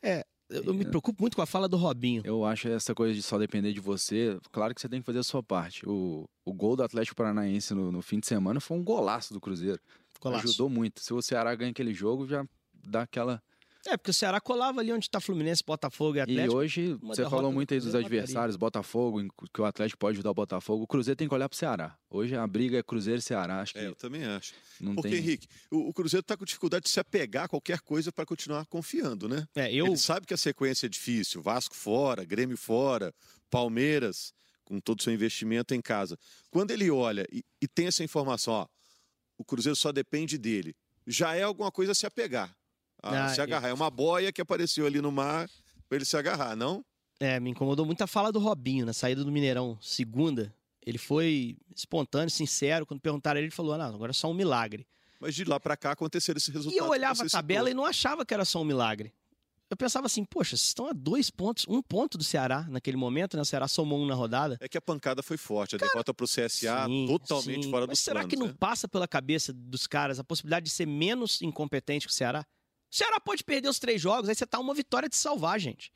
É, eu, me preocupo muito com a fala do Robinho. Eu acho essa coisa de só depender de você. Claro que você tem que fazer a sua parte. O, o gol do Atlético Paranaense no, no fim de semana foi um golaço do Cruzeiro. Golaço. Ajudou muito. Se o Ceará ganha aquele jogo, já dá aquela. É, porque o Ceará colava ali onde tá Fluminense, Botafogo e E Atlético. hoje, uma você falou muito aí dos adversários, Botafogo, que o Atlético pode ajudar o Botafogo. O Cruzeiro tem que olhar pro Ceará. Hoje a briga é Cruzeiro e Ceará. Acho que É, eu também acho. não Porque, tem. Henrique, o, o Cruzeiro está com dificuldade de se apegar a qualquer coisa para continuar confiando, né? É, eu, Ele sabe que a sequência é difícil. Vasco fora, Grêmio fora, Palmeiras com todo o seu investimento em casa. Quando ele olha e, e tem essa informação, ó, o Cruzeiro só depende dele, já é alguma coisa a se apegar, a Ah, se agarrar. É uma boia que apareceu ali no mar para ele se agarrar, não? é, me incomodou muito a fala do Robinho na saída do Mineirão, segunda. Ele foi espontâneo, sincero. Quando perguntaram ele, ele falou: não, agora é só um milagre. Mas de lá para cá aconteceram esse resultado. E eu olhava a tabela citou. e não achava que era só um milagre. Eu pensava assim, poxa, vocês estão a dois pontos, um ponto do Ceará naquele momento, né? O Ceará somou um na rodada. É que a pancada foi forte, a derrota para o CSA Sim, totalmente sim. fora Mas dos será planos, que não né? passa pela cabeça dos caras a possibilidade de ser menos incompetente que o Ceará? O Ceará pode perder os três jogos, aí você tá uma vitória de salvar, gente.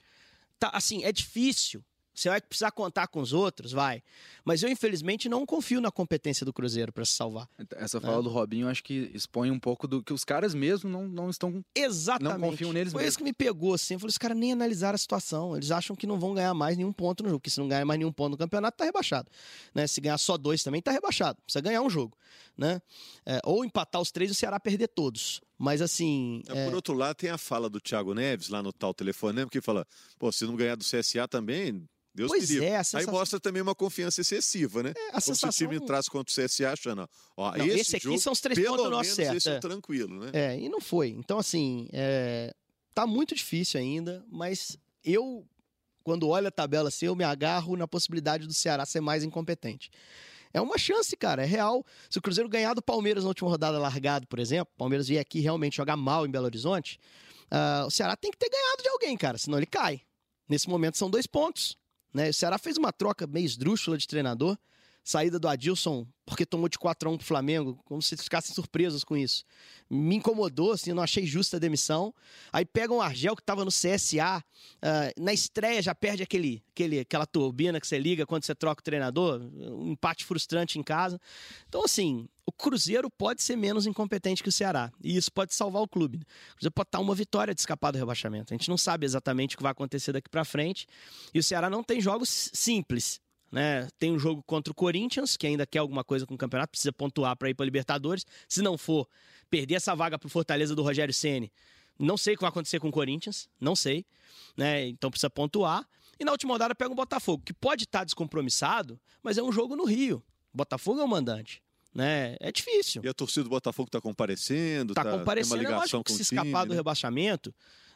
Tá, assim, é difícil. Você vai precisar contar com os outros? Vai. Mas eu, infelizmente, não confio na competência do Cruzeiro para se salvar. Essa fala é. do Robinho, acho que expõe um pouco do que os caras mesmo não, não estão. Exatamente. Não confiam neles Foi mesmo. isso que me pegou, assim. Eu falei, os caras nem analisaram a situação. Eles acham que não vão ganhar mais nenhum ponto no jogo. Porque se não ganhar mais nenhum ponto no campeonato, tá rebaixado. Né? Se ganhar só dois também, tá rebaixado. Precisa ganhar um jogo. Né? É, ou empatar os três e o Ceará perder todos. Mas assim. É, por outro lado, tem a fala do Thiago Neves lá no tal telefonema que fala: pô, se não ganhar do CSA também, Deus pois queria. É, sensação... Aí mostra também uma confiança excessiva, né? É, a sensação... se o time entrasse contra o CSA achando, ó, não, esse, esse aqui jogo, são os três pelo pontos nosso certo. Esse é. é tranquilo, né? É, e não foi. Então, assim, é... tá muito difícil ainda, mas eu, quando olho a tabela assim, eu me agarro na possibilidade do Ceará ser mais incompetente. É uma chance, cara, é real. Se o Cruzeiro ganhar do Palmeiras na última rodada largado, por exemplo, o Palmeiras vier aqui realmente jogar mal em Belo Horizonte, uh, o Ceará tem que ter ganhado de alguém, cara, senão ele cai. Nesse momento são dois pontos. Né? O Ceará fez uma troca meio esdrúxula de treinador. Saída do Adilson, porque tomou de 4 a 1 pro Flamengo, como se ficassem surpresos com isso. Me incomodou, assim, não achei justa a demissão. Aí pegam um o Argel, que estava no CSA, uh, na estreia já perde aquele, aquele, aquela turbina que você liga quando você troca o treinador, um empate frustrante em casa. Então, assim, o Cruzeiro pode ser menos incompetente que o Ceará. E isso pode salvar o clube. O Cruzeiro pode estar uma vitória de escapar do rebaixamento. A gente não sabe exatamente o que vai acontecer daqui para frente. E o Ceará não tem jogos simples. Né? Tem um jogo contra o Corinthians, que ainda quer alguma coisa com o campeonato, precisa pontuar para ir para Libertadores. Se não for, perder essa vaga para Fortaleza do Rogério Ceni, não sei o que vai acontecer com o Corinthians, não sei, né? Então precisa pontuar. E na última rodada pega o Botafogo, que pode estar tá descompromissado, mas é um jogo no Rio. Botafogo é o mandante. Né? É difícil. E a torcida do Botafogo está comparecendo? Está tá, comparecendo. Tem uma ligação que se escapar time, do né? rebaixamento,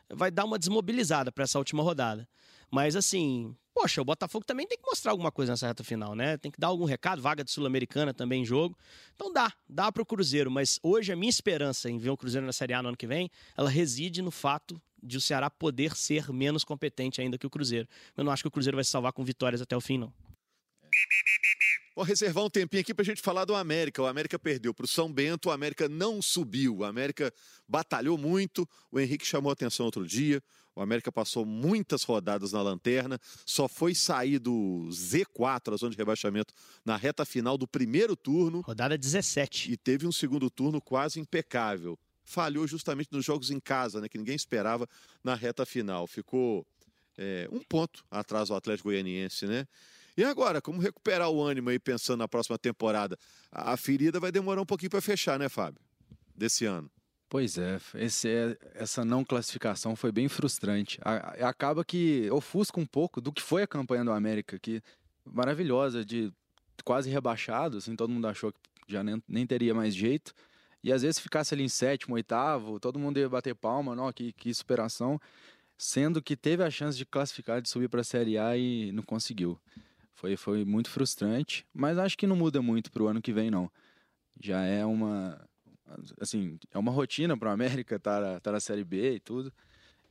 vai dar uma desmobilizada para essa última rodada. Mas assim, poxa, o Botafogo também tem que mostrar alguma coisa nessa reta final, né? Tem que dar algum recado, vaga de Sul-Americana também em jogo. Então dá, dá para o Cruzeiro, mas hoje a minha esperança em ver o Cruzeiro na Série A no ano que vem, ela reside no fato de o Ceará poder ser menos competente ainda que o Cruzeiro. Eu não acho que o Cruzeiro vai se salvar com vitórias até o fim, não. Vou reservar um tempinho aqui para a gente falar do América. O América perdeu para o São Bento, o América não subiu. O América batalhou muito. O Henrique chamou atenção outro dia. O América passou muitas rodadas na lanterna, só foi sair do Z4, a zona de rebaixamento, na reta final do primeiro turno. Rodada 17. E teve um segundo turno quase impecável. Falhou justamente nos jogos em casa, né, que ninguém esperava na reta final. Ficou é, um ponto atrás do Atlético Goianiense, né? E agora, como recuperar o ânimo aí pensando na próxima temporada? A ferida vai demorar um pouquinho para fechar, né, Fábio? Desse ano. Pois é, esse é, essa não classificação foi bem frustrante. A, acaba que ofusca um pouco do que foi a campanha do América, que maravilhosa, de quase rebaixado, assim, todo mundo achou que já nem, nem teria mais jeito. E às vezes ficasse ali em sétimo, oitavo, todo mundo ia bater palma, não, que, que superação, sendo que teve a chance de classificar, de subir para a Série A e não conseguiu. Foi, foi muito frustrante, mas acho que não muda muito para o ano que vem, não. Já é uma. Assim, é uma rotina para o América estar tá, tá na Série B e tudo.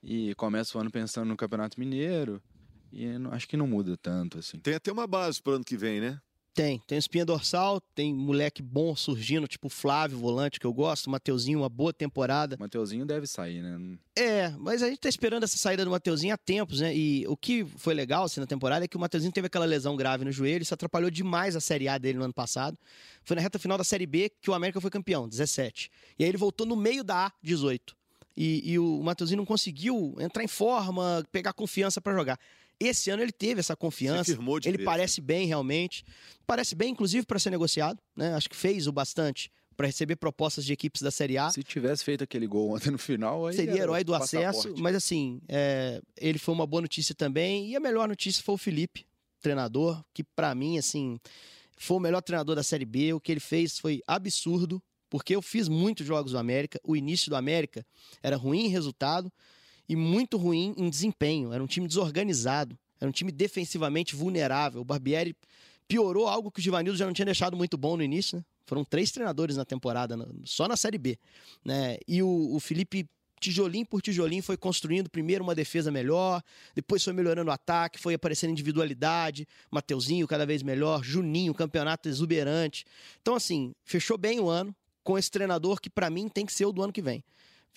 E começa o ano pensando no Campeonato Mineiro. E acho que não muda tanto, assim. Tem até uma base para o ano que vem, né? Tem, tem espinha dorsal, tem moleque bom surgindo, tipo Flávio, volante, que eu gosto, Mateuzinho, uma boa temporada. Mateuzinho deve sair, né? É, mas a gente tá esperando essa saída do Mateuzinho há tempos, né? E o que foi legal assim, na temporada é que o Mateuzinho teve aquela lesão grave no joelho, isso atrapalhou demais a Série A dele no ano passado. Foi na reta final da Série B que o América foi campeão, 17. E aí ele voltou no meio da A, 18. E, e o Mateuzinho não conseguiu entrar em forma, pegar confiança para jogar. Esse ano ele teve essa confiança. ele vez. parece bem realmente. Parece bem, inclusive, para ser negociado. Né? Acho que fez o bastante para receber propostas de equipes da Série A. Se tivesse feito aquele gol ontem no final, aí seria herói do acesso. Mas assim, é, ele foi uma boa notícia também. E a melhor notícia foi o Felipe, treinador, que para mim, assim, foi o melhor treinador da Série B. O que ele fez foi absurdo, porque eu fiz muitos jogos do América. O início do América era ruim em resultado e muito ruim em desempenho. Era um time desorganizado, era um time defensivamente vulnerável. O Barbieri piorou algo que o Givanildo já não tinha deixado muito bom no início, né? Foram três treinadores na temporada, só na Série B. Né? E o, o Felipe tijolinho por tijolinho foi construindo primeiro uma defesa melhor, depois foi melhorando o ataque, foi aparecendo individualidade, Mateuzinho cada vez melhor, Juninho, campeonato exuberante. Então, assim, fechou bem o ano com esse treinador que para mim tem que ser o do ano que vem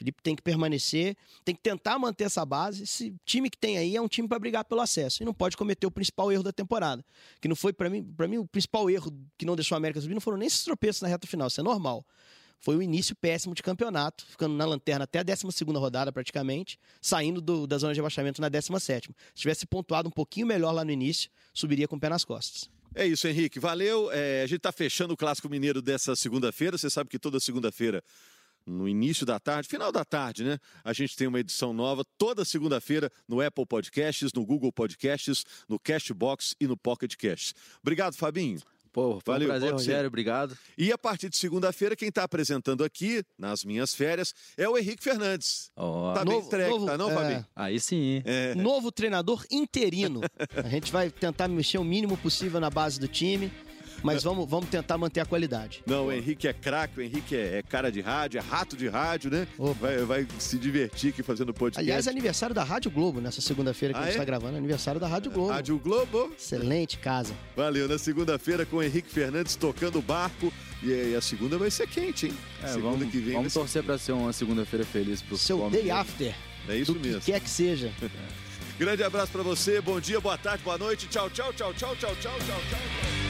Felipe tem que permanecer, tem que tentar manter essa base. Esse time que tem aí é um time para brigar pelo acesso e não pode cometer o principal erro da temporada, que não foi para mim, para mim o principal erro que não deixou a América subir não foram nem esses tropeços na reta final, isso é normal. Foi o início péssimo de campeonato, ficando na lanterna até a 12 rodada praticamente, saindo do, da zona de abaixamento na 17. Se tivesse pontuado um pouquinho melhor lá no início, subiria com o pé nas costas. É isso, Henrique. Valeu. É, a gente está fechando o Clássico Mineiro dessa segunda-feira. Você sabe que toda segunda-feira no início da tarde, final da tarde, né? A gente tem uma edição nova toda segunda-feira no Apple Podcasts, no Google Podcasts, no Castbox e no Pocket Cast. Obrigado, Fabinho. Pô, foi Valeu, um prazer, Rogério, obrigado. E a partir de segunda-feira, quem está apresentando aqui, nas minhas férias, é o Henrique Fernandes. Oh. Tá novo, bem treco, novo, tá não, é... Fabinho? Aí sim. É. Novo treinador interino. a gente vai tentar mexer o mínimo possível na base do time. Mas vamos, vamos tentar manter a qualidade. Não, o Henrique é craque, o Henrique é, é, cara de rádio, é rato de rádio, né? Vai, vai, se divertir aqui fazendo podcast. Aliás, é aniversário da Rádio Globo nessa segunda-feira que ah, a gente está é? gravando. É aniversário da Rádio Globo. Rádio Globo. Excelente casa. Valeu, na segunda-feira com o Henrique Fernandes tocando o barco. E a segunda vai ser quente, hein? É, segunda vamos, que vem. Vamos torcer para ser uma segunda-feira feliz pro Seu day after. É isso mesmo. Que quer que seja. Grande abraço para você, bom dia, boa tarde, boa noite. Tchau, tchau, tchau, tchau, tchau, tchau, tchau, tchau.